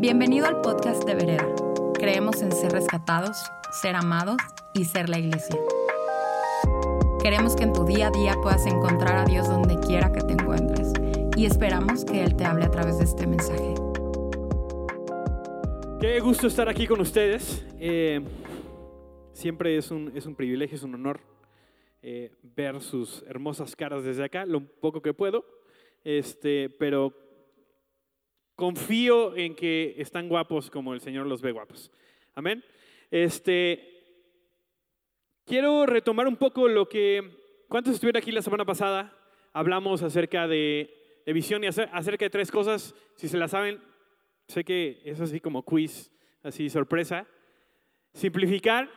Bienvenido al podcast de Vereda. Creemos en ser rescatados, ser amados y ser la iglesia. Queremos que en tu día a día puedas encontrar a Dios donde quiera que te encuentres y esperamos que Él te hable a través de este mensaje. Qué gusto estar aquí con ustedes. Eh, siempre es un, es un privilegio, es un honor eh, ver sus hermosas caras desde acá, lo poco que puedo. Este, pero confío en que están guapos como el Señor los ve guapos. Amén. Este, quiero retomar un poco lo que, ¿cuántos estuvieron aquí la semana pasada? Hablamos acerca de, visión y acerca de tres cosas. Si se la saben, sé que es así como quiz, así sorpresa. Simplificar,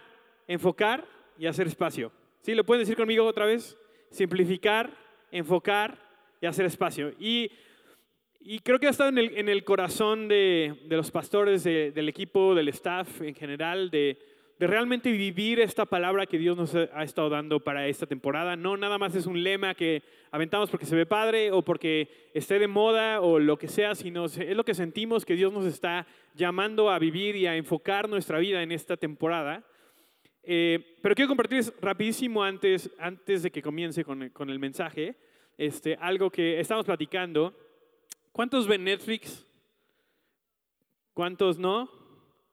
enfocar y hacer espacio. ¿Sí? ¿Lo pueden decir conmigo otra vez? Simplificar, enfocar y hacer espacio. Y y creo que ha estado en el, en el corazón de, de, los pastores, del equipo, del staff en general, de, de, realmente vivir esta palabra que Dios nos ha estado dando para esta temporada. No nada más es un lema que aventamos porque se ve padre o porque esté de moda o lo que sea, sino es lo que sentimos que Dios nos está llamando a vivir y a enfocar nuestra vida en esta temporada. Eh, pero quiero compartirles rapidísimo antes, antes de que comience con con el mensaje, este, algo que estamos platicando. ¿Cuántos ven Netflix? ¿Cuántos no?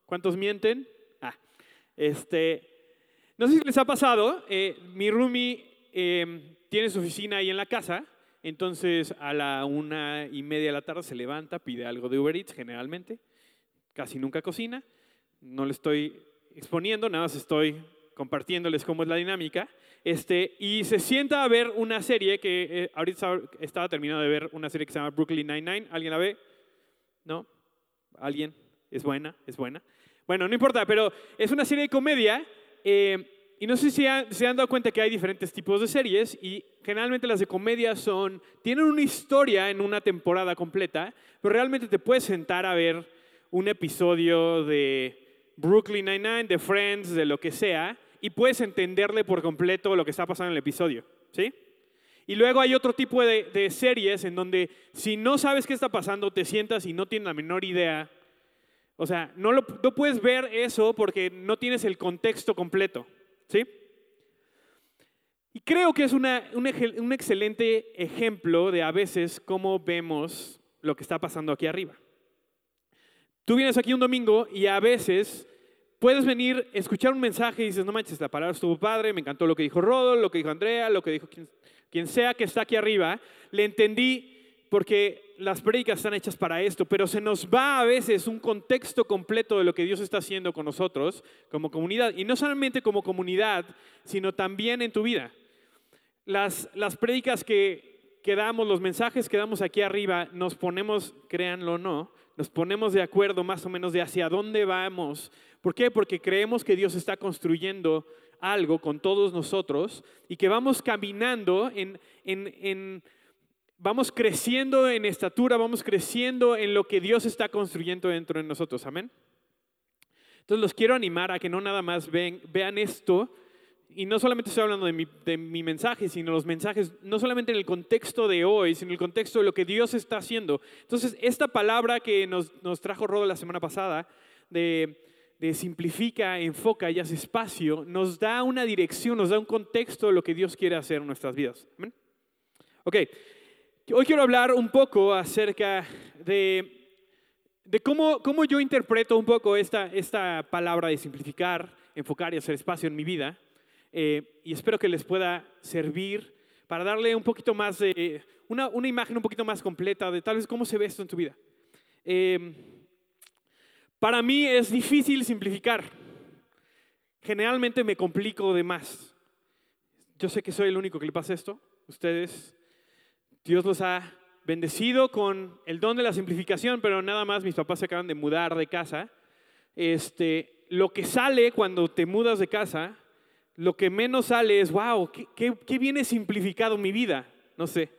¿Cuántos mienten? Ah, este, no sé si les ha pasado, eh, mi roomie em, tiene su oficina ahí en la casa, entonces a la una y media de la tarde se levanta, pide algo de Uber Eats generalmente, casi nunca cocina, no le estoy exponiendo, nada más estoy compartiéndoles cómo es la dinámica. Este, y se sienta a ver una serie que eh, ahorita estaba terminando de ver una serie que se llama Brooklyn Nine-Nine. ¿Alguien la ve? ¿No? ¿Alguien? ¿Es buena? ¿Es buena? Bueno, no importa, pero es una serie de comedia. Eh, y no sé si se han dado cuenta que hay diferentes tipos de series y generalmente las de comedia son, tienen una historia en una temporada completa, pero realmente te puedes sentar a ver un episodio de Brooklyn Nine-Nine, de Friends, de lo que sea, y puedes entenderle por completo lo que está pasando en el episodio, ¿sí? Y luego hay otro tipo de, series en donde si no sabes qué está pasando, te sientas y no tienes la menor idea. O sea, no, lo, puedes ver eso porque no tienes el contexto completo, ¿sí? Y creo que es un, un excelente ejemplo de a veces cómo vemos lo que está pasando aquí arriba. Tú vienes aquí un domingo y a veces puedes venir, escuchar un mensaje y dices, no manches, la palabra estuvo padre, me encantó lo que dijo Rodo, lo que dijo Andrea, lo que dijo quien, sea que está aquí arriba. Le entendí porque las predicas están hechas para esto, pero se nos va a veces un contexto completo de lo que Dios está haciendo con nosotros como comunidad. Y no solamente como comunidad, sino también en tu vida. Las, las predicas que, que damos, los mensajes que damos aquí arriba, nos ponemos, créanlo o no, nos ponemos de acuerdo más o menos de hacia dónde vamos ¿Por qué? Porque creemos que Dios está construyendo algo con todos nosotros y que vamos caminando en, vamos creciendo en estatura, vamos creciendo en lo que Dios está construyendo dentro de nosotros. Amén. Entonces los quiero animar a que no nada más vean esto, y no solamente estoy hablando de mi, mensaje, sino los mensajes, no solamente en el contexto de hoy, sino en el contexto de lo que Dios está haciendo. Entonces, esta palabra que nos, nos trajo Rodo la semana pasada, de de simplifica, enfoca y hace espacio, nos da una dirección, nos da un contexto de lo que Dios quiere hacer en nuestras vidas. Ok, hoy quiero hablar un poco acerca de, de cómo, cómo, yo interpreto un poco esta, esta palabra de simplificar, enfocar y hacer espacio en mi vida. Eh, y espero que les pueda servir para darle un poquito más de, una, una, imagen un poquito más completa de tal vez cómo se ve esto en tu vida. Eh, para mí es difícil simplificar. Generalmente me complico de más. Yo sé que soy el único que le pasa esto. Ustedes, Dios los ha bendecido con el don de la simplificación, pero nada más mis papás se acaban de mudar de casa. Este, lo que sale cuando te mudas de casa, lo que menos sale es, wow, qué, qué, qué bien simplificado mi vida. No sé,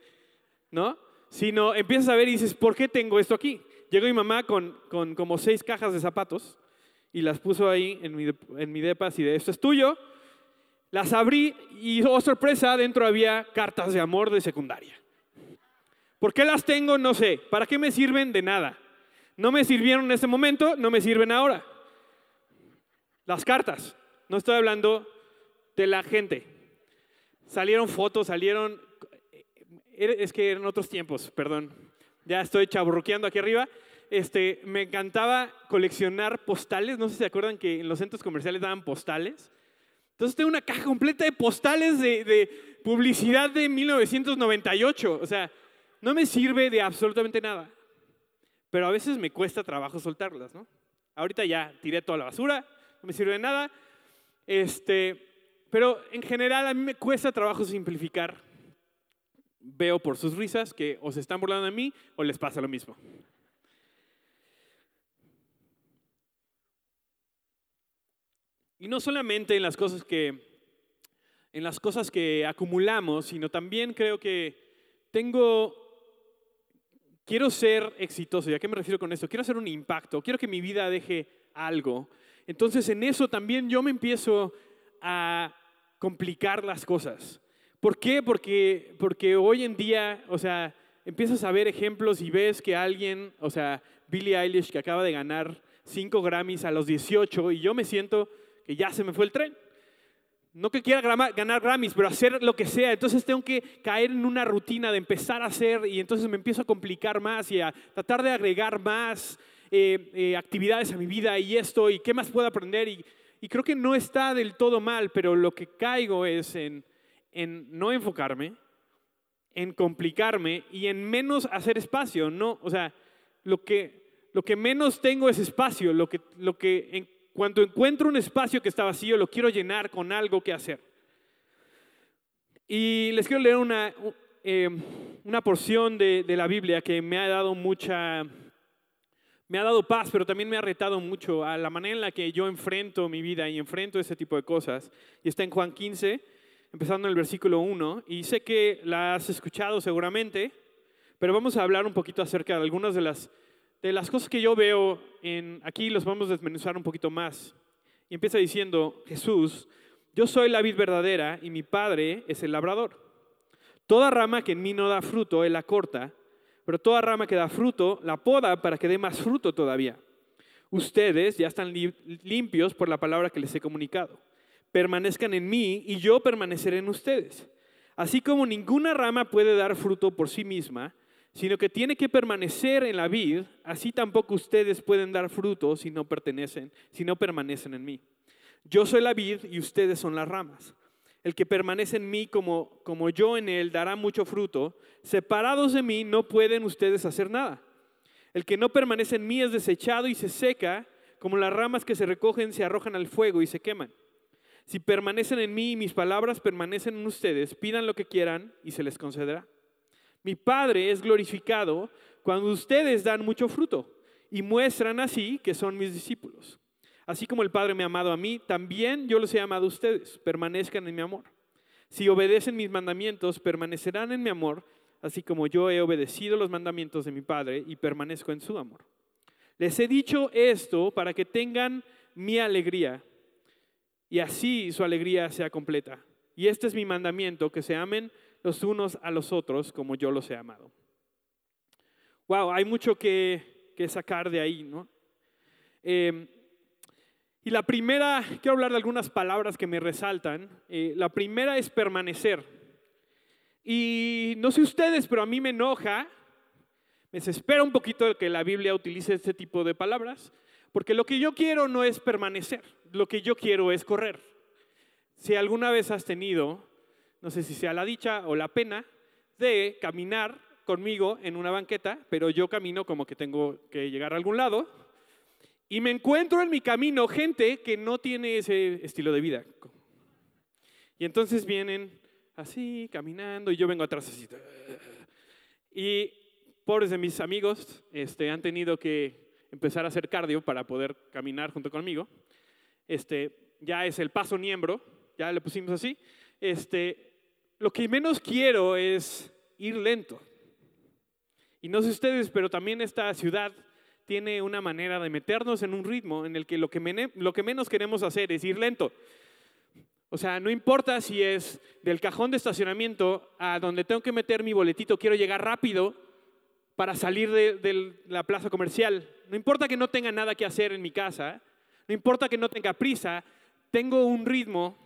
¿no? Sino empiezas a ver y dices, ¿por qué tengo esto aquí? Llegó mi mamá con, con como seis cajas de zapatos y las puso ahí en mi, en mi depa así de, esto es tuyo. Las abrí y, oh sorpresa, dentro había cartas de amor de secundaria. ¿Por qué las tengo? No sé. ¿Para qué me sirven? De nada. no me sirvieron en ese momento, no me sirven ahora. Las cartas, no estoy hablando de la gente. Salieron fotos, salieron... Es que eran otros tiempos, perdón. Ya estoy chaburruqueando aquí arriba. Este, me encantaba coleccionar postales. No sé si se acuerdan que en los centros comerciales daban postales. Entonces tengo una caja completa de postales de, de publicidad de 1998. O sea, no me sirve de absolutamente nada. Pero a veces me cuesta trabajo soltarlas, ¿no? Ahorita ya tiré toda la basura, no me sirve de nada. Este, pero en general a mí me cuesta trabajo simplificar. Veo por sus risas que o se están burlando de mí o les pasa lo mismo. Y no solamente en las cosas que en las cosas que acumulamos, sino también creo que tengo quiero ser exitoso. ¿Y a qué me refiero con esto? Quiero hacer un impacto, quiero que mi vida deje algo. Entonces en eso también yo me empiezo a complicar las cosas. ¿Por qué? Porque, porque hoy en día, o sea, empiezas a ver ejemplos y ves que alguien, o sea, Billie Eilish que acaba de ganar 5 Grammys a los 18 y yo me siento que ya se me fue el tren. No que quiera ganar Grammys, pero hacer lo que sea. Entonces tengo que caer en una rutina de empezar a hacer y entonces me empiezo a complicar más y a tratar de agregar más eh, eh, actividades a mi vida y esto y qué más puedo aprender. Y, y, creo que no está del todo mal, pero lo que caigo es en, en no enfocarme, en complicarme y en menos hacer espacio. No, o sea, lo que, lo que menos tengo es espacio, lo que, lo que en, cuando encuentro un espacio que está vacío, lo quiero llenar con algo que hacer. Y les quiero leer una, eh, una porción de, de, la Biblia que me ha dado mucha, me ha dado paz, pero también me ha retado mucho a la manera en la que yo enfrento mi vida y enfrento ese tipo de cosas. Y está en Juan 15, empezando en el versículo 1. Y sé que la has escuchado seguramente, pero vamos a hablar un poquito acerca de algunas de las de las cosas que yo veo en, aquí los vamos a desmenuzar un poquito más. Y empieza diciendo, Jesús, yo soy la vid verdadera y mi Padre es el labrador. Toda rama que en mí no da fruto, Él la corta, pero toda rama que da fruto, la poda para que dé más fruto todavía. Ustedes ya están limpios por la palabra que les he comunicado. Permanezcan en mí y yo permaneceré en ustedes. Así como ninguna rama puede dar fruto por sí misma, sino que tiene que permanecer en la vid, así tampoco ustedes pueden dar fruto si no pertenecen, si no permanecen en mí. Yo soy la vid y ustedes son las ramas. El que permanece en mí como, como yo en él dará mucho fruto. Separados de mí no pueden ustedes hacer nada. El que no permanece en mí es desechado y se seca, como las ramas que se recogen se arrojan al fuego y se queman. Si permanecen en mí y mis palabras permanecen en ustedes, pidan lo que quieran y se les concederá. Mi Padre es glorificado cuando ustedes dan mucho fruto y muestran así que son mis discípulos. Así como el Padre me ha amado a mí, también yo los he amado a ustedes. Permanezcan en mi amor. Si obedecen mis mandamientos, permanecerán en mi amor, así como yo he obedecido los mandamientos de mi Padre y permanezco en su amor. Les he dicho esto para que tengan mi alegría y así su alegría sea completa. Y este es mi mandamiento, que se amen los unos a los otros como yo los he amado. Wow, hay mucho que, sacar de ahí, ¿no? Em, y la primera, quiero hablar de algunas palabras que me resaltan. Eh, la primera es permanecer. Y no sé ustedes, pero a mí me enoja, me desespera un poquito que la Biblia utilice este tipo de palabras, porque lo que yo quiero no es permanecer, lo que yo quiero es correr. Si alguna vez has tenido no sé si sea la dicha o la pena, de caminar conmigo en una banqueta, pero yo camino como que tengo que llegar a algún lado, y me encuentro en mi camino gente que no tiene ese estilo de vida. Y entonces vienen así, caminando, y yo vengo atrás así. Y pobres de mis amigos este, han tenido que empezar a hacer cardio para poder caminar junto conmigo. Este, ya es el paso miembro, ya le pusimos así. Este, lo que menos quiero es ir lento. Y no sé ustedes, pero también esta ciudad tiene una manera de meternos en un ritmo en el que lo que, menos queremos hacer es ir lento. O sea, no importa si es del cajón de estacionamiento a donde tengo que meter mi boletito, quiero llegar rápido para salir de la plaza comercial. No importa que no tenga nada que hacer en mi casa, no importa que no tenga prisa, tengo un ritmo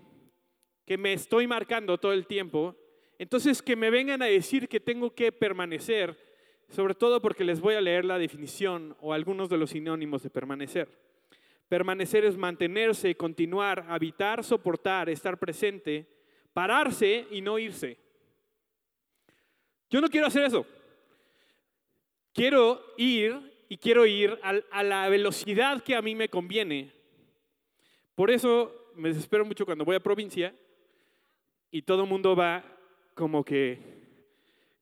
que me estoy marcando todo el tiempo. Entonces, que me vengan a decir que tengo que permanecer, sobre todo porque les voy a leer la definición o algunos de los sinónimos de permanecer. Permanecer es mantenerse, continuar, habitar, soportar, estar presente, pararse y no irse. Yo no quiero hacer eso. Quiero ir y quiero ir a la velocidad que a mí me conviene. Por eso me desespero mucho cuando voy a provincia y todo el mundo va como que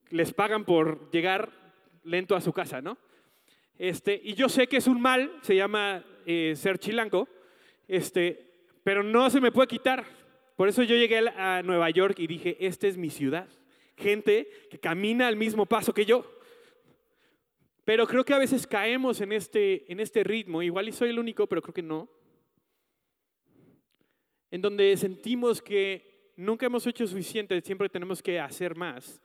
les pagan por llegar lento a su casa, ¿no? Este, y yo sé que es un mal, se llama eh, ser chilango, este, pero no se me puede quitar. Por eso yo llegué a Nueva York y dije, esta es mi ciudad. Gente que camina al mismo paso que yo. Pero creo que a veces caemos en este, en este ritmo, igual y soy el único, pero creo que no, en donde sentimos que nunca hemos hecho suficiente, siempre tenemos que hacer más,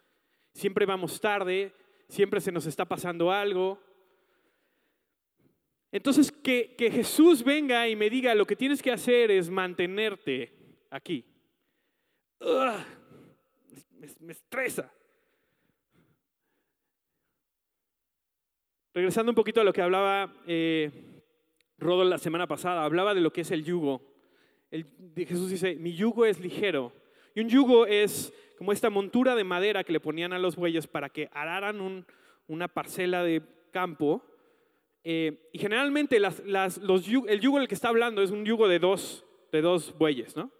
siempre vamos tarde, siempre se nos está pasando algo. Entonces, que, Jesús venga y me diga, lo que tienes que hacer es mantenerte aquí. me estresa. Regresando un poquito a lo que hablaba eh, la semana pasada, hablaba de lo que es el yugo. Jesús dice, mi yugo es ligero. Y un yugo es como esta montura de madera que le ponían a los bueyes para que araran una parcela de campo. Eh, y generalmente los, el yugo del que está hablando es un yugo de dos, de dos bueyes, ¿no?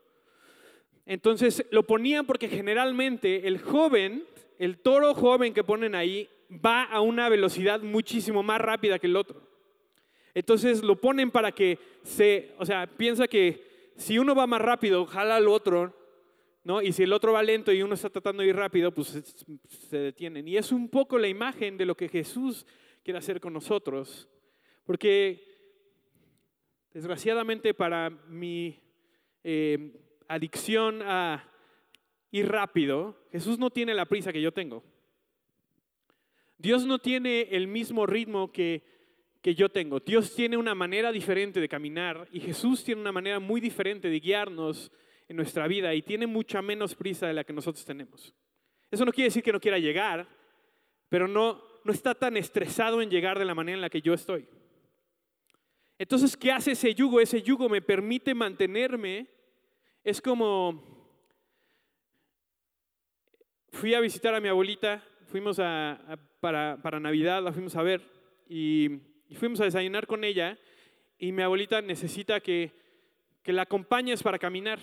Entonces lo ponían porque generalmente el joven, el toro joven que ponen ahí, va a una velocidad muchísimo más rápida que el otro. Entonces lo ponen para que se, o sea, piensa que si uno va más rápido, jala al otro, ¿no? Y si el otro va lento y uno está tratando de ir rápido, pues se detienen. Y es un poco la imagen de lo que Jesús quiere hacer con nosotros. Porque desgraciadamente para mi eh, adicción a ir rápido, Jesús no tiene la prisa que yo tengo. Dios no tiene el mismo ritmo que, que yo tengo. Dios tiene una manera diferente de caminar y Jesús tiene una manera muy diferente de guiarnos en nuestra vida y tiene mucha menos prisa de la que nosotros tenemos. Eso no quiere decir que no quiera llegar, pero no, no está tan estresado en llegar de la manera en la que yo estoy. Entonces, ¿qué hace ese yugo? Ese yugo me permite mantenerme. Es como, fui a visitar a mi abuelita, fuimos a para, para Navidad, la fuimos a ver y, fuimos a desayunar con ella y mi abuelita necesita que, que la acompañes para caminar,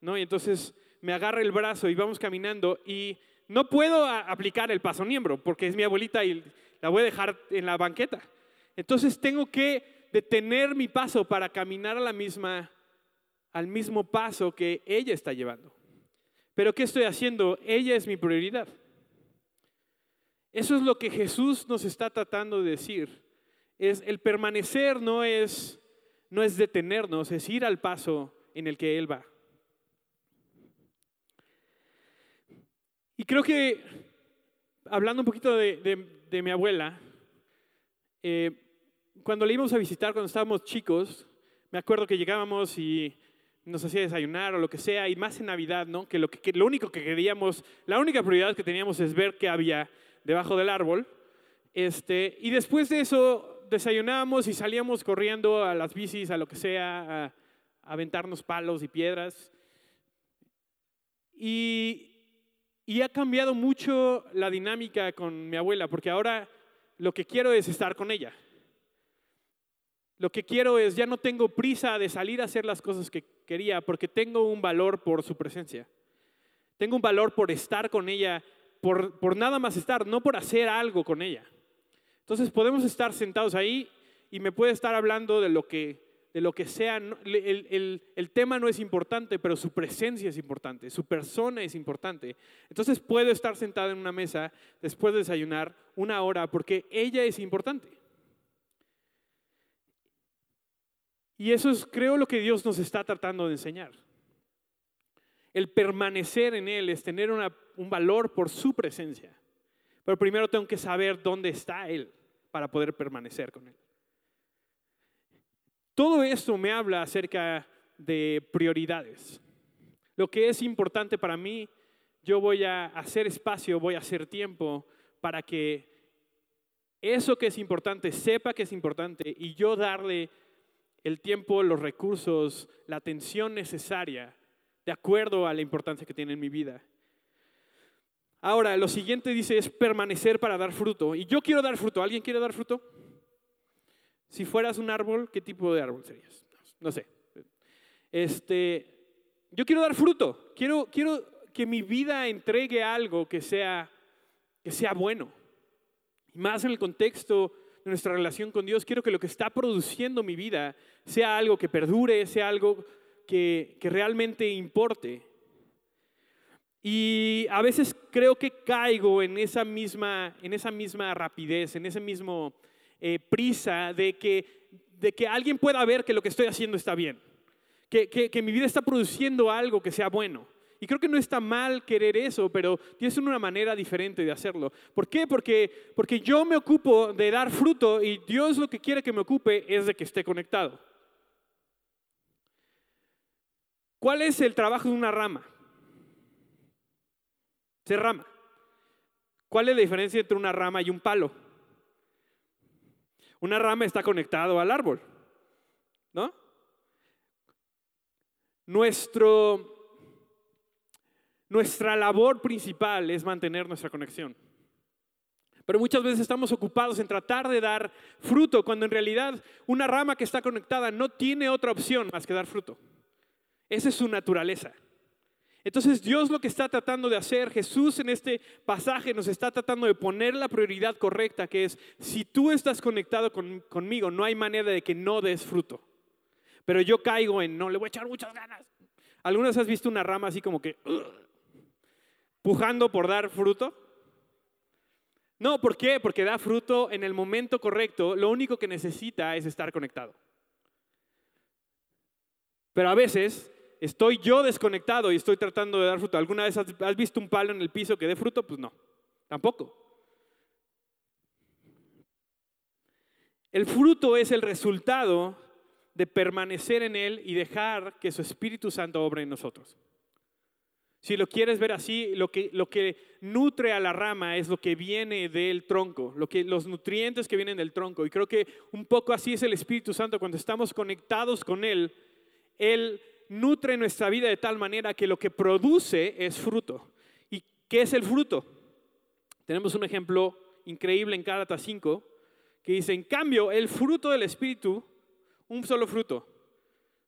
¿no? Y entonces me agarra el brazo y vamos caminando y no puedo aplicar el paso miembro porque es mi abuelita y la voy a dejar en la banqueta. Entonces tengo que detener mi paso para caminar al mismo paso que ella está llevando. Pero ¿qué estoy haciendo? Ella es mi prioridad. Eso es lo que Jesús nos está tratando de decir. Es el permanecer no es no es detenernos, es ir al paso en el que él va. Y creo que hablando un poquito de, mi abuela, eh, cuando le íbamos a visitar cuando estábamos chicos, me acuerdo que llegábamos y nos hacía desayunar o lo que sea, y más en Navidad, ¿no? Que lo, que, lo único que queríamos, la única prioridad que teníamos es ver qué había debajo del árbol. Este, y después de eso desayunábamos y salíamos corriendo a las bicis, a lo que sea, a, aventarnos palos y piedras. Y, y ha cambiado mucho la dinámica con mi abuela, porque ahora lo que quiero es estar con ella. Lo que quiero es, ya no tengo prisa de salir a hacer las cosas que quería, porque tengo un valor por su presencia. Tengo un valor por estar con ella por, nada más estar, no por hacer algo con ella. Entonces podemos estar sentados ahí y me puede estar hablando de lo que, lo que sea. El, el, tema no es importante, pero su presencia es importante, su persona es importante. Entonces puedo estar sentada en una mesa después de desayunar una hora porque ella es importante. Y eso es, creo, lo que Dios nos está tratando de enseñar. El permanecer en Él es tener un valor por su presencia, Pero primero tengo que saber dónde está Él para poder permanecer con Él. Todo esto me habla acerca de prioridades. Lo que es importante para mí, yo voy a hacer espacio, voy a hacer tiempo para que eso que es importante sepa que es importante y yo darle el tiempo, los recursos, la atención necesaria de acuerdo a la importancia que tiene en mi vida. Ahora, lo siguiente dice es permanecer para dar fruto. Y yo quiero dar fruto. ¿Alguien quiere dar fruto? Si fueras un árbol, ¿qué tipo de árbol serías? No sé. Este, yo quiero dar fruto. Quiero, quiero que mi vida entregue algo que sea, que sea bueno. Y más en el contexto de nuestra relación con Dios, quiero que lo que está produciendo mi vida sea algo que perdure, sea algo que, que realmente importe. Y a veces creo que caigo en esa misma, en esa misma rapidez, en ese mismo eh, prisa de que, de que alguien pueda ver que lo que estoy haciendo está bien, que, que, mi vida está produciendo algo que sea bueno. Y creo que no está mal querer eso, pero tienes una manera diferente de hacerlo. ¿Por qué? Porque, porque yo me ocupo de dar fruto y Dios lo que quiere que me ocupe es de que esté conectado. ¿Cuál es el trabajo de una rama? Se rama. ¿Cuál es la diferencia entre una rama y un palo? Una rama está conectado al árbol, ¿no? Nuestro, nuestra labor principal es mantener nuestra conexión. Pero muchas veces estamos ocupados en tratar de dar fruto, cuando en realidad una rama que está conectada no tiene otra opción más que dar fruto. Esa es su naturaleza. Entonces Dios lo que está tratando de hacer, Jesús en este pasaje nos está tratando de poner la prioridad correcta, que es, si tú estás conectado conmigo, no hay manera de que no des fruto. Pero yo caigo en, no, le voy a echar muchas ganas. ¿Algunas has visto una rama así como que, pujando por dar fruto? No, ¿por qué? Porque da fruto en el momento correcto. Lo único que necesita es estar conectado. Pero a veces estoy yo desconectado y estoy tratando de dar fruto. ¿Alguna vez has, visto un palo en el piso que dé fruto? Pues no, tampoco. El fruto es el resultado de permanecer en Él y dejar que su Espíritu Santo obre en nosotros. Si lo quieres ver así, lo que, lo que nutre a la rama es lo que viene del tronco, lo que, los nutrientes que vienen del tronco. Y creo que un poco así es el Espíritu Santo. Cuando estamos conectados con Él, Él nutre nuestra vida de tal manera que lo que produce es fruto. ¿Y qué es el fruto? Tenemos un ejemplo increíble en Gálatas 5 que dice, en cambio, el fruto del Espíritu, un solo fruto.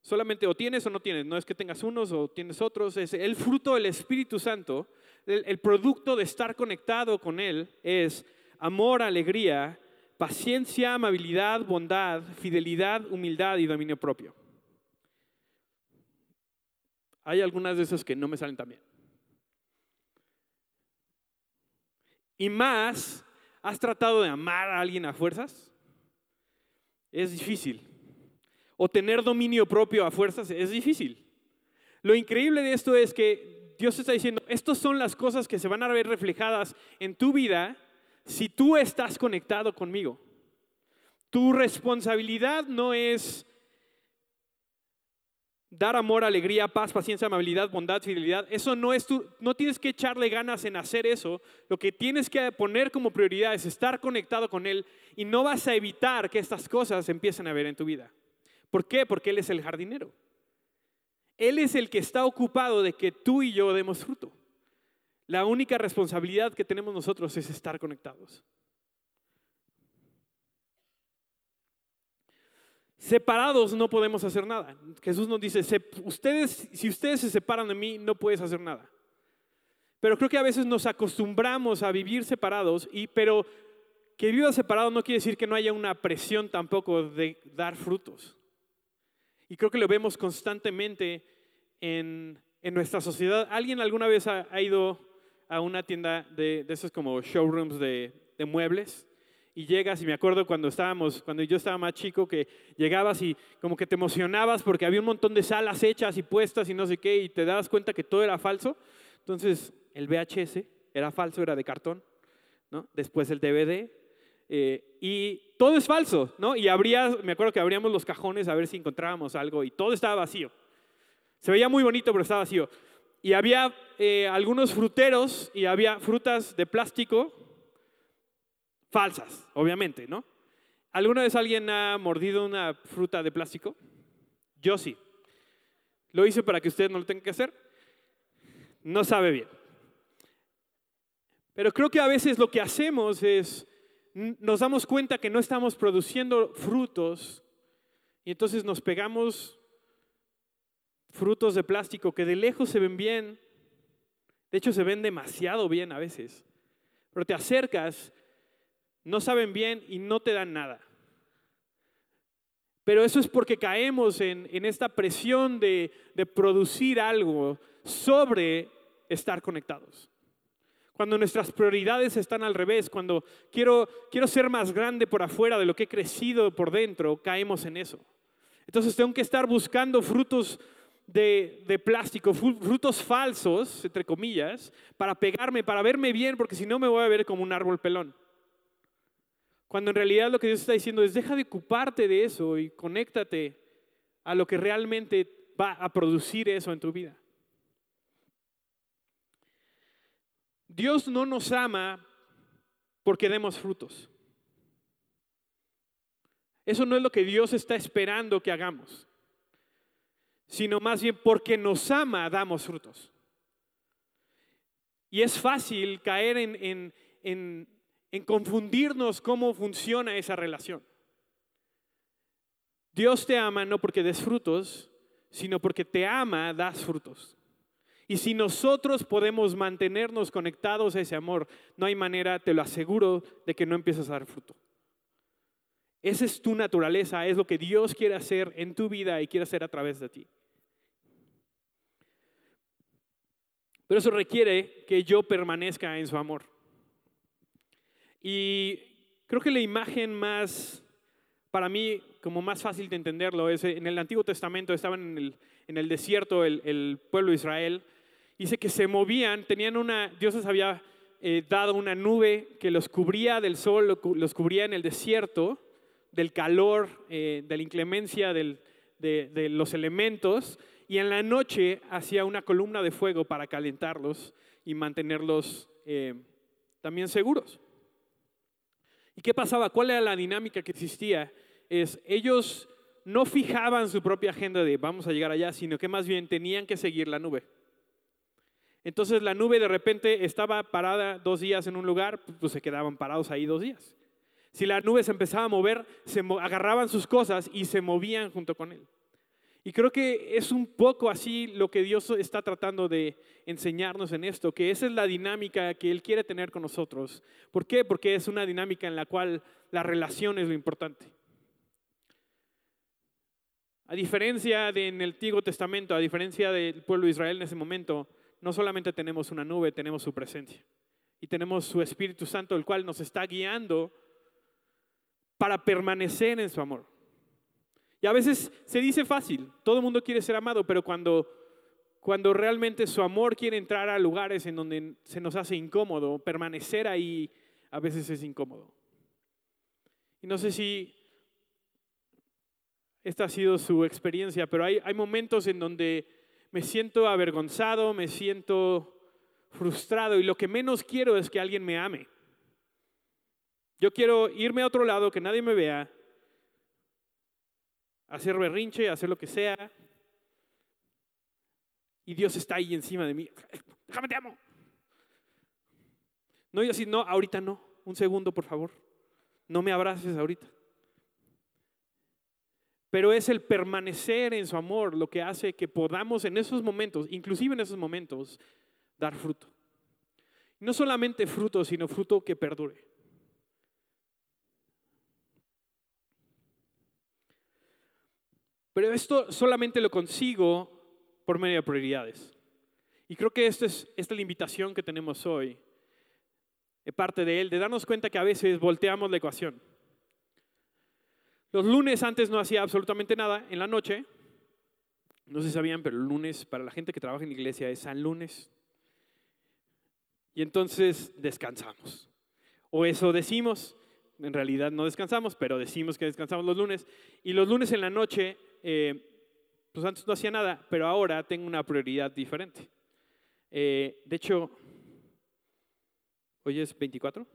Solamente o tienes o no tienes, no es que tengas unos o tienes otros, es el fruto del Espíritu Santo, el, el producto de estar conectado con Él es amor, alegría, paciencia, amabilidad, bondad, fidelidad, humildad y dominio propio. Hay algunas de esas que no me salen tan bien. Y más, ¿has tratado de amar a alguien a fuerzas? Es difícil. O tener dominio propio a fuerzas es difícil. Lo increíble de esto es que Dios está diciendo, estas son las cosas que se van a ver reflejadas en tu vida si tú estás conectado conmigo. Tu responsabilidad no es Dar amor, alegría, paz, paciencia, amabilidad, bondad, fidelidad. Eso no es tu, no tienes que echarle ganas en hacer eso. Lo que tienes que poner como prioridad es estar conectado con Él y no vas a evitar que estas cosas empiecen a ver en tu vida. ¿Por qué? Porque Él es el jardinero. Él es el que está ocupado de que tú y yo demos fruto. La única responsabilidad que tenemos nosotros es estar conectados. Separados no podemos hacer nada. Jesús nos dice, ustedes, si ustedes se separan de mí, no puedes hacer nada. Pero creo que a veces nos acostumbramos a vivir separados, y, pero que vivas separado no quiere decir que no haya una presión tampoco de dar frutos. Y creo que lo vemos constantemente en, en nuestra sociedad. ¿Alguien alguna vez ha, ido a una tienda de, esos como showrooms de muebles? Y llegas y me acuerdo cuando estábamos, cuando yo estaba más chico, que llegabas y como que te emocionabas porque había un montón de salas hechas y puestas y no sé qué y te dabas cuenta que todo era falso. Entonces el VHS era falso, era de cartón, ¿no? Después el DVD. eh, y todo es falso, ¿no? Y abría, me acuerdo que abríamos los cajones a ver si encontrábamos algo y todo estaba vacío. Se veía muy bonito, pero estaba vacío. Y había eh, algunos fruteros y había frutas de plástico falsas, obviamente, ¿no? ¿Alguna vez alguien ha mordido una fruta de plástico? Yo sí. Lo hice para que ustedes no lo tengan que hacer. No sabe bien. Pero creo que a veces lo que hacemos es, nos damos cuenta que no estamos produciendo frutos y entonces nos pegamos frutos de plástico que de lejos se ven bien. De hecho, se ven demasiado bien a veces. Pero te acercas, no saben bien y no te dan nada. Pero eso es porque caemos en, en esta presión de, de producir algo sobre estar conectados. Cuando nuestras prioridades están al revés, cuando quiero, quiero ser más grande por afuera de lo que he crecido por dentro, caemos en eso. Entonces tengo que estar buscando frutos de, de plástico, frutos falsos, entre comillas, para pegarme, para verme bien, porque si no me voy a ver como un árbol pelón. Cuando en realidad lo que Dios está diciendo es, deja de ocuparte de eso y conéctate a lo que realmente va a producir eso en tu vida. Dios no nos ama porque demos frutos. Eso no es lo que Dios está esperando que hagamos, sino más bien porque nos ama damos frutos. Y es fácil caer en, en- en- en confundirnos cómo funciona esa relación. Dios te ama no porque des frutos, sino porque te ama, das frutos. Y si nosotros podemos mantenernos conectados a ese amor, no hay manera, te lo aseguro, de que no empieces a dar fruto. Esa es tu naturaleza, es lo que Dios quiere hacer en tu vida y quiere hacer a través de ti. Pero eso requiere que yo permanezca en su amor. Y creo que la imagen más, para mí, como más fácil de entenderlo, es en el Antiguo Testamento, estaban en el, en el desierto el, el pueblo de Israel, dice que se movían, tenían una, Dios les había eh, dado una nube que los cubría del sol, los cubría en el desierto, del calor, eh, de la inclemencia del- de, de los elementos, y en la noche hacía una columna de fuego para calentarlos y mantenerlos eh, también seguros. ¿Y qué pasaba? ¿Cuál era la dinámica que existía? Es ellos no fijaban su propia agenda de vamos a llegar allá, sino que más bien tenían que seguir la nube. Entonces la nube de repente estaba parada dos días en un lugar, pues se quedaban parados ahí dos días. Si la nube se empezaba a mover, se agarraban sus cosas y se movían junto con él. Y creo que es un poco así lo que Dios está tratando de enseñarnos en esto, que esa es la dinámica que Él quiere tener con nosotros. ¿Por qué? Porque es una dinámica en la cual la relación es lo importante. A diferencia de en el Antiguo Testamento, a diferencia del pueblo de Israel en ese momento, no solamente tenemos una nube, tenemos su presencia. Y tenemos su Espíritu Santo, el cual nos está guiando para permanecer en su amor. Y a veces se dice fácil, todo el mundo quiere ser amado, pero cuando, cuando realmente su amor quiere entrar a lugares en donde se nos hace incómodo, permanecer ahí a veces es incómodo. Y no sé si esta ha sido su experiencia, pero hay, hay momentos en donde me siento avergonzado, me siento frustrado y lo que menos quiero es que alguien me ame. Yo quiero irme a otro lado, que nadie me vea, hacer berrinche, hacer lo que sea. Y Dios está ahí encima de mí. Déjame, te amo. No, yo así, no, ahorita no. Un segundo, por favor. No me abraces ahorita. Pero es el permanecer en su amor lo que hace que podamos en esos momentos, inclusive en esos momentos, dar fruto. No solamente fruto, sino fruto que perdure. Pero esto solamente lo consigo por medio de prioridades. Y creo que esta es, esta es la invitación que tenemos hoy, de parte de él, de darnos cuenta que a veces volteamos la ecuación. Los lunes antes no hacía absolutamente nada, en la noche, no se sabían, pero el lunes para la gente que trabaja en la iglesia es San Lunes. Y entonces descansamos. O eso decimos. En realidad no descansamos, pero decimos que descansamos los lunes. Y los lunes en la noche, eh, pues antes no hacía nada, pero ahora tengo una prioridad diferente. Eh, de hecho, hoy es 24.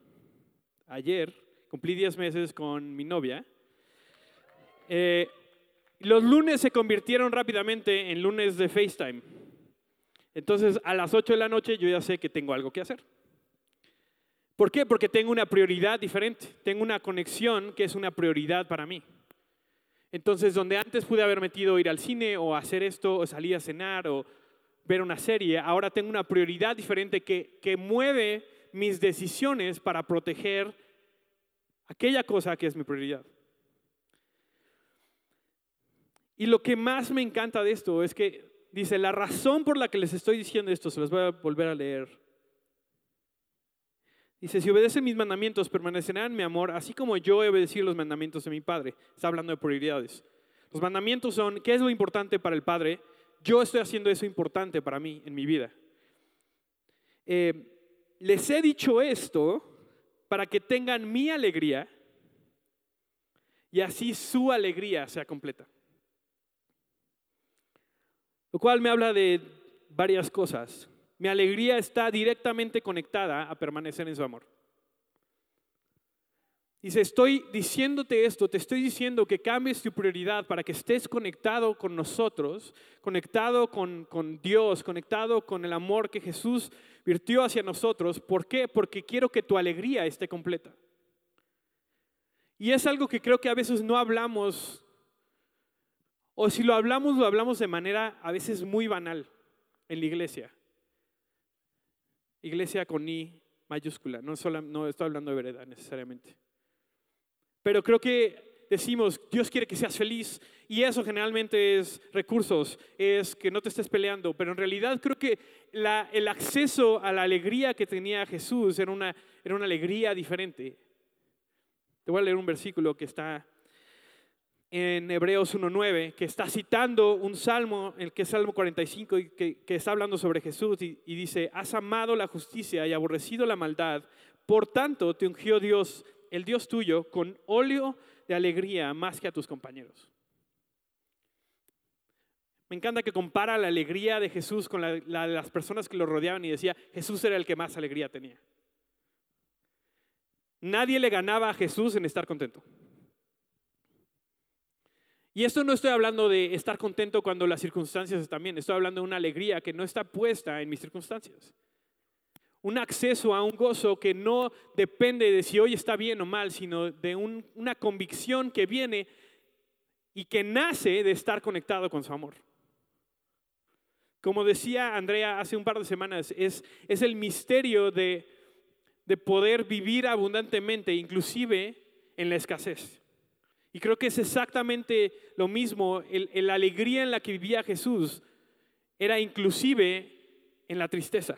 Ayer cumplí 10 meses con mi novia. Eh, los lunes se convirtieron rápidamente en lunes de FaceTime. Entonces, a las 8 de la noche yo ya sé que tengo algo que hacer. ¿Por qué? Porque tengo una prioridad diferente. Tengo una conexión que es una prioridad para mí. Entonces, donde antes pude haber metido ir al cine o hacer esto o salir a cenar o ver una serie, ahora tengo una prioridad diferente que, que mueve mis decisiones para proteger aquella cosa que es mi prioridad. Y lo que más me encanta de esto es que dice, la razón por la que les estoy diciendo esto, se los voy a volver a leer. Dice, si obedecen mis mandamientos, permanecerán en mi amor, así como yo he obedecido los mandamientos de mi Padre. Está hablando de prioridades. Los mandamientos son, ¿qué es lo importante para el Padre? Yo estoy haciendo eso importante para mí en mi vida. Eh, les he dicho esto para que tengan mi alegría y así su alegría sea completa. Lo cual me habla de varias cosas. Mi alegría está directamente conectada a permanecer en su amor. Dice, estoy diciéndote esto, te estoy diciendo que cambies tu prioridad para que estés conectado con nosotros, conectado con, con, Dios, conectado con el amor que Jesús virtió hacia nosotros. ¿Por qué? Porque quiero que tu alegría esté completa. Y es algo que creo que a veces no hablamos, o si lo hablamos, lo hablamos de manera a veces muy banal en la iglesia. Iglesia con I mayúscula, no, solo, no estoy hablando de vereda necesariamente. Pero creo que decimos, Dios quiere que seas feliz y eso generalmente es recursos, es que no te estés peleando, pero en realidad creo que el acceso a la alegría que tenía Jesús era una, era una alegría diferente. Te voy a leer un versículo que está en Hebreos 1.9, que está citando un salmo, el que es Salmo 45, y que, está hablando sobre Jesús, y, dice, has amado la justicia y aborrecido la maldad, por tanto te ungió Dios, el Dios tuyo, con óleo de alegría más que a tus compañeros. Me encanta que compara la alegría de Jesús con la, la de las personas que lo rodeaban y decía, Jesús era el que más alegría tenía. Nadie le ganaba a Jesús en estar contento. Y esto no estoy hablando de estar contento cuando las circunstancias están bien, estoy hablando de una alegría que no está puesta en mis circunstancias. Un acceso a un gozo que no depende de si hoy está bien o mal, sino de una convicción que viene y que nace de estar conectado con su amor. Como decía Andrea hace un par de semanas, es, el misterio de, de poder vivir abundantemente, inclusive en la escasez. Y creo que es exactamente lo mismo, la alegría en la que vivía Jesús era inclusive en la tristeza.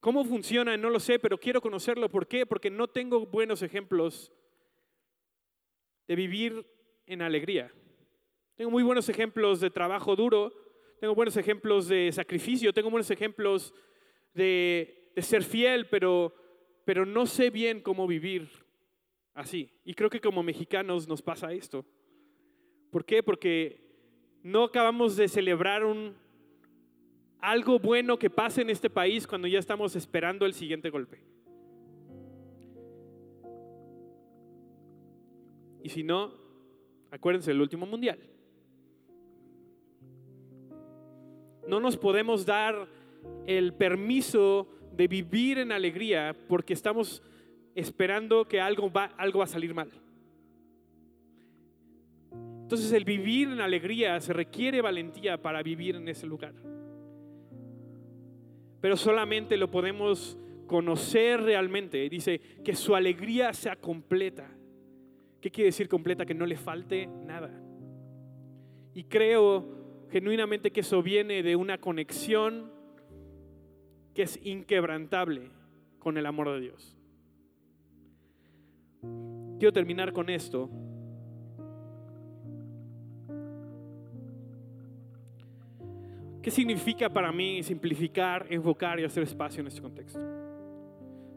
¿Cómo funciona? No lo sé, pero quiero conocerlo. ¿Por qué? Porque no tengo buenos ejemplos de vivir en alegría. Tengo muy buenos ejemplos de trabajo duro, tengo buenos ejemplos de sacrificio, tengo buenos ejemplos de, ser fiel, pero, pero no sé bien cómo vivir así. Y creo que como mexicanos nos pasa esto. ¿Por qué? Porque no acabamos de celebrar un, algo bueno que pase en este país cuando ya estamos esperando el siguiente golpe. Y si no, acuérdense del último mundial. No nos podemos dar el permiso de vivir en alegría porque estamos esperando que algo va, algo va a salir mal. Entonces el vivir en alegría se requiere valentía para vivir en ese lugar. Pero solamente lo podemos conocer realmente. Dice que su alegría sea completa. ¿Qué quiere decir completa? Que no le falte nada. Y creo genuinamente que eso viene de una conexión que es inquebrantable con el amor de Dios. Quiero terminar con esto. ¿Qué significa para mí simplificar, enfocar y hacer espacio en este contexto?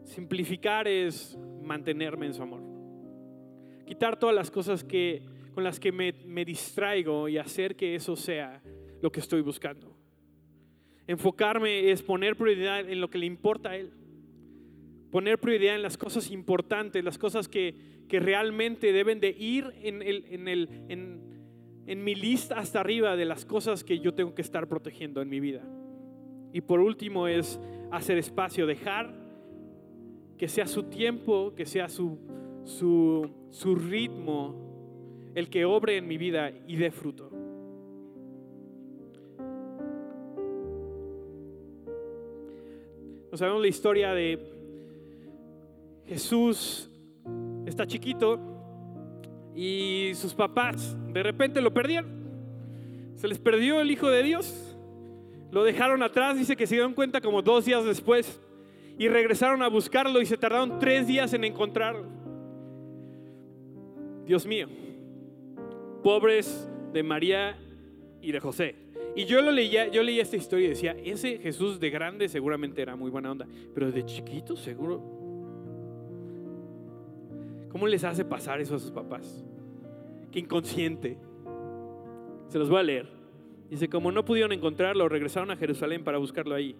Simplificar es mantenerme en su amor. Quitar todas las cosas que, con las que me, me distraigo y hacer que eso sea lo que estoy buscando. Enfocarme es poner prioridad en lo que le importa a Él. Poner prioridad en las cosas importantes, las cosas que, que realmente deben de ir en, el, en, el, en, en mi lista hasta arriba de las cosas que yo tengo que estar protegiendo en mi vida. Y por último es hacer espacio, dejar que sea su tiempo, que sea su, su, su ritmo el que obre en mi vida y dé fruto. No sabemos la historia de Jesús, está chiquito y sus papás de repente lo perdieron. Se les perdió el Hijo de Dios, lo dejaron atrás, dice que se dieron cuenta como dos días después y regresaron a buscarlo y se tardaron tres días en encontrarlo. Dios mío, pobres de María y de José. Y yo lo leía, yo leía esta historia y decía, ese Jesús de grande seguramente era muy buena onda, pero de chiquito seguro. ¿Cómo les hace pasar eso a sus papás? Qué inconsciente. Se los voy a leer. Dice, como no pudieron encontrarlo, regresaron a Jerusalén para buscarlo ahí.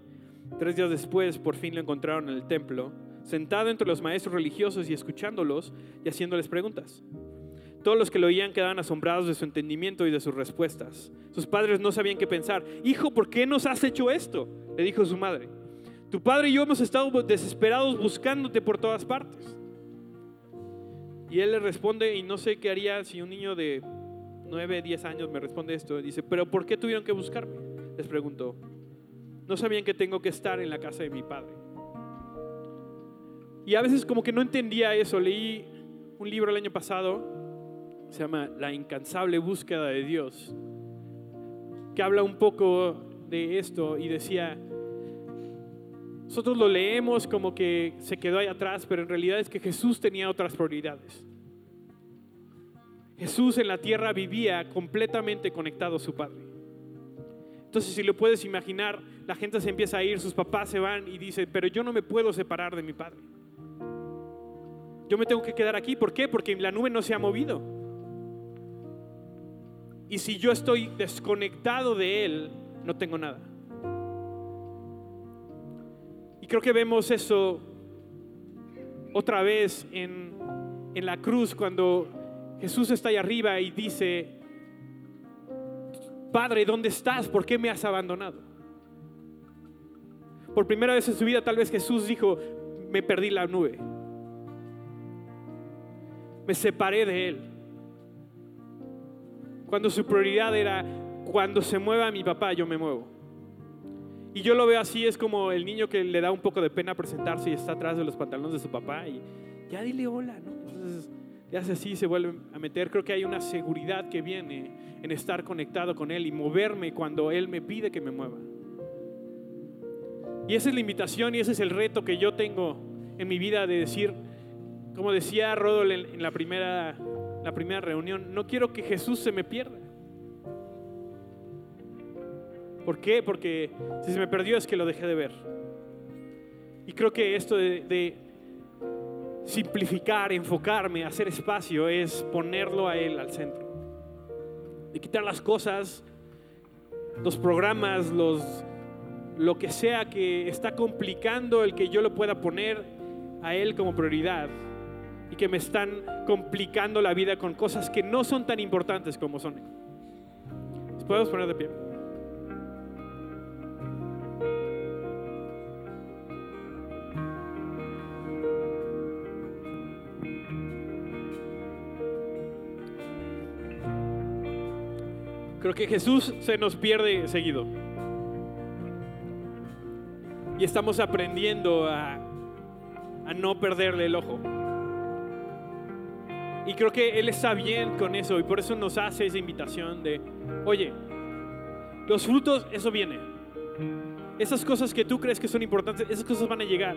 Tres días después, por fin lo encontraron en el templo, sentado entre los maestros religiosos y escuchándolos y haciéndoles preguntas. Todos los que lo oían quedaban asombrados de su entendimiento y de sus respuestas. Sus padres no sabían qué pensar. Hijo, ¿por qué nos has hecho esto? Le dijo su madre. Tu padre y yo hemos estado desesperados buscándote por todas partes. Y él le responde, y no sé qué haría si un niño de 9, 10 años me responde esto. Dice, pero ¿por qué tuvieron que buscarme? Les preguntó. No sabían que tengo que estar en la casa de mi padre. Y a veces como que no entendía eso. Leí un libro el año pasado se llama La incansable búsqueda de Dios, que habla un poco de esto y decía, nosotros lo leemos como que se quedó ahí atrás, pero en realidad es que Jesús tenía otras prioridades. Jesús en la tierra vivía completamente conectado a su Padre. Entonces, si lo puedes imaginar, la gente se empieza a ir, sus papás se van y dicen, pero yo no me puedo separar de mi Padre. Yo me tengo que quedar aquí. ¿Por qué? Porque la nube no se ha movido. Y si yo estoy desconectado de Él, no tengo nada. Y creo que vemos eso otra vez en, en la cruz cuando Jesús está ahí arriba y dice, Padre, ¿dónde estás? ¿Por qué me has abandonado? Por primera vez en su vida tal vez Jesús dijo, me perdí la nube. Me separé de Él. Cuando su prioridad era, cuando se mueva mi papá, yo me muevo. Y yo lo veo así, es como el niño que le da un poco de pena presentarse y está atrás de los pantalones de su papá y ya dile hola, ¿no? Entonces, ya hace así, se vuelve a meter. Creo que hay una seguridad que viene en estar conectado con Él y moverme cuando Él me pide que me mueva. Y esa es la invitación y ese es el reto que yo tengo en mi vida de decir, como decía Rodol en la primera la primera reunión, no quiero que Jesús se me pierda. ¿Por qué? Porque si se me perdió es que lo dejé de ver. Y creo que esto de, de simplificar, enfocarme, hacer espacio, es ponerlo a Él al centro. De quitar las cosas, los programas, los, lo que sea que está complicando el que yo lo pueda poner a Él como prioridad y que me están complicando la vida con cosas que no son tan importantes como son. ¿Nos podemos poner de pie? Creo que Jesús se nos pierde seguido. Y estamos aprendiendo a, no perderle el ojo. Y creo que Él está bien con eso y por eso nos hace esa invitación de, oye, los frutos, eso viene. Esas cosas que tú crees que son importantes, esas cosas van a llegar.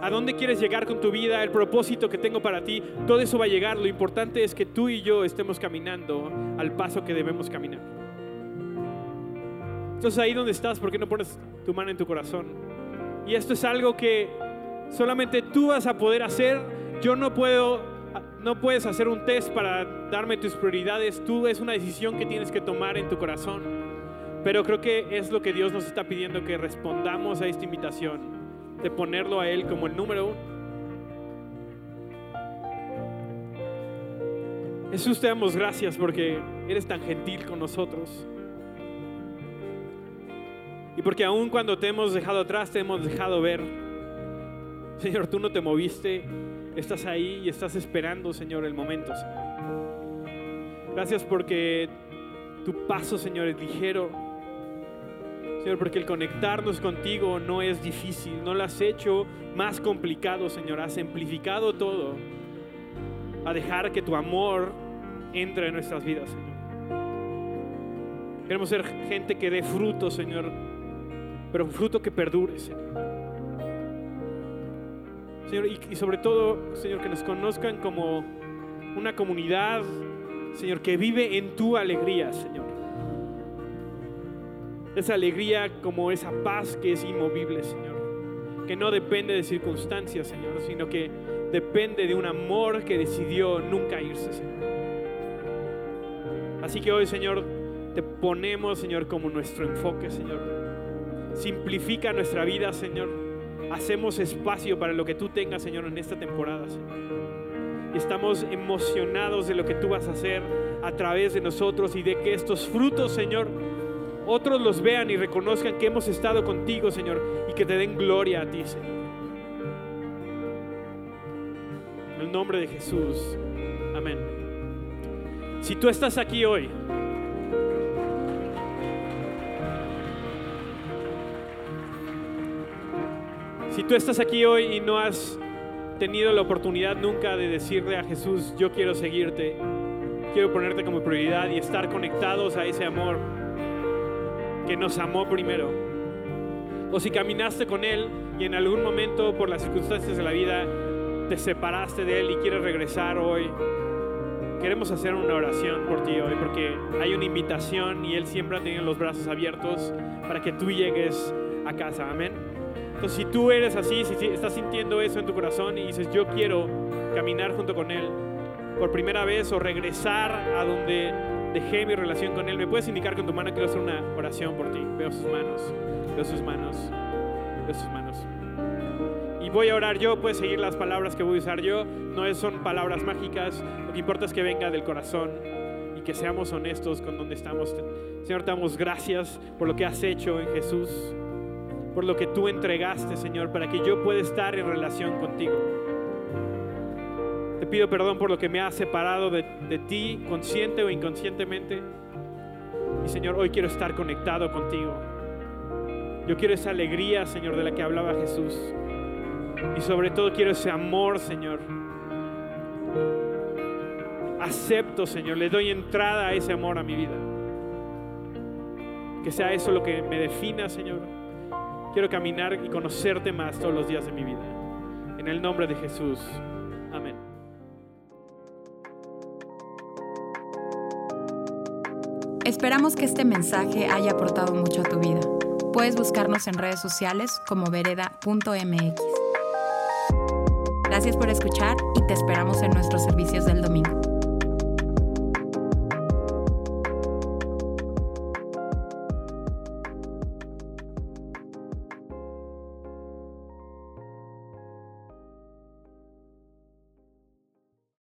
¿A dónde quieres llegar con tu vida? El propósito que tengo para ti, todo eso va a llegar. Lo importante es que tú y yo estemos caminando al paso que debemos caminar. Entonces ahí donde estás, ¿por qué no pones tu mano en tu corazón? Y esto es algo que solamente tú vas a poder hacer. Yo no puedo, no puedes hacer un test para darme tus prioridades. Tú es una decisión que tienes que tomar en tu corazón. Pero creo que es lo que Dios nos está pidiendo que respondamos a esta invitación, de ponerlo a Él como el número uno. Jesús, te damos gracias porque eres tan gentil con nosotros. Y porque aun cuando te hemos dejado atrás, te hemos dejado ver. Señor, tú no te moviste, estás ahí y estás esperando, Señor, el momento. Gracias porque tu paso, Señor, es ligero. Señor, porque el conectarnos contigo no es difícil, no lo has hecho más complicado, Señor, has simplificado todo a dejar que tu amor entre en nuestras vidas, Señor. Queremos ser gente que dé fruto, Señor, pero fruto que perdure, Señor. Señor, y, sobre todo, Señor, que nos conozcan como una comunidad, Señor, que vive en tu alegría, Señor. Esa alegría como esa paz que es inmovible, Señor. Que no depende de circunstancias, Señor, sino que depende de un amor que decidió nunca irse, Señor. Así que hoy, Señor, te ponemos, Señor, como nuestro enfoque, Señor. Simplifica nuestra vida, Señor. Hacemos espacio para lo que tú tengas, Señor, en esta temporada. Estamos emocionados de lo que tú vas a hacer a través de nosotros y de que estos frutos, Señor, otros los vean y reconozcan que hemos estado contigo, Señor, y que te den gloria a ti, Señor. En el nombre de Jesús. Amén. Si tú estás aquí hoy, Si tú estás aquí hoy y no has tenido la oportunidad nunca de decirle a Jesús, yo quiero seguirte, quiero ponerte como prioridad y estar conectados a ese amor que nos amó primero. O si caminaste con Él y en algún momento por las circunstancias de la vida te separaste de Él y quieres regresar hoy, queremos hacer una oración por ti hoy porque hay una invitación y Él siempre ha tenido los brazos abiertos para que tú llegues a casa. Amén. Entonces, si tú eres así, si estás sintiendo eso en tu corazón y dices, yo quiero caminar junto con Él por primera vez o regresar a donde dejé mi relación con Él, me puedes indicar con tu mano, quiero hacer una oración por ti. Veo sus manos, veo sus manos, veo sus manos. Y voy a orar yo, puedes seguir las palabras que voy a usar yo. No son palabras mágicas, lo que importa es que venga del corazón y que seamos honestos con donde estamos. Señor, te damos gracias por lo que has hecho en Jesús por lo que tú entregaste, Señor, para que yo pueda estar en relación contigo. Te pido perdón por lo que me ha separado de, ti, consciente o inconscientemente. Y Señor, hoy quiero estar conectado contigo. Yo quiero esa alegría, Señor, de la que hablaba Jesús. Y sobre todo quiero ese amor, Señor. Acepto, Señor, le doy entrada a ese amor a mi vida. Que sea eso lo que me defina, Señor Quiero caminar y conocerte más todos los días de mi vida. En el nombre de Jesús. Amén. Esperamos que este mensaje haya aportado mucho a tu vida. Puedes buscarnos en redes sociales como vereda.mx. Gracias por escuchar y te esperamos en nuestros servicios del domingo.